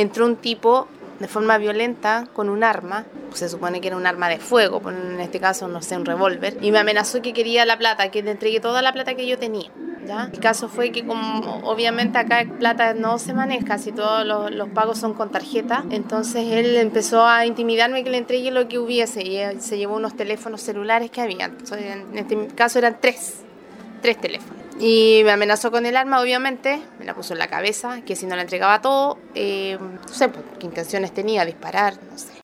entró un tipo de forma violenta con un arma, se supone que era un arma de fuego, pues en este caso no sé, un revólver, y me amenazó que quería la plata, que le entregué toda la plata que yo tenía. El caso fue que como obviamente acá plata no se maneja, si todos los, los, pagos son con tarjeta, entonces él empezó a intimidarme que le entregue lo que hubiese y se llevó unos teléfonos celulares que había. en este caso eran tres, tres teléfonos. Y me amenazó con el arma, obviamente, me la puso en la cabeza, que si no la entregaba todo, eh, no sé pues, qué intenciones tenía, disparar, no sé.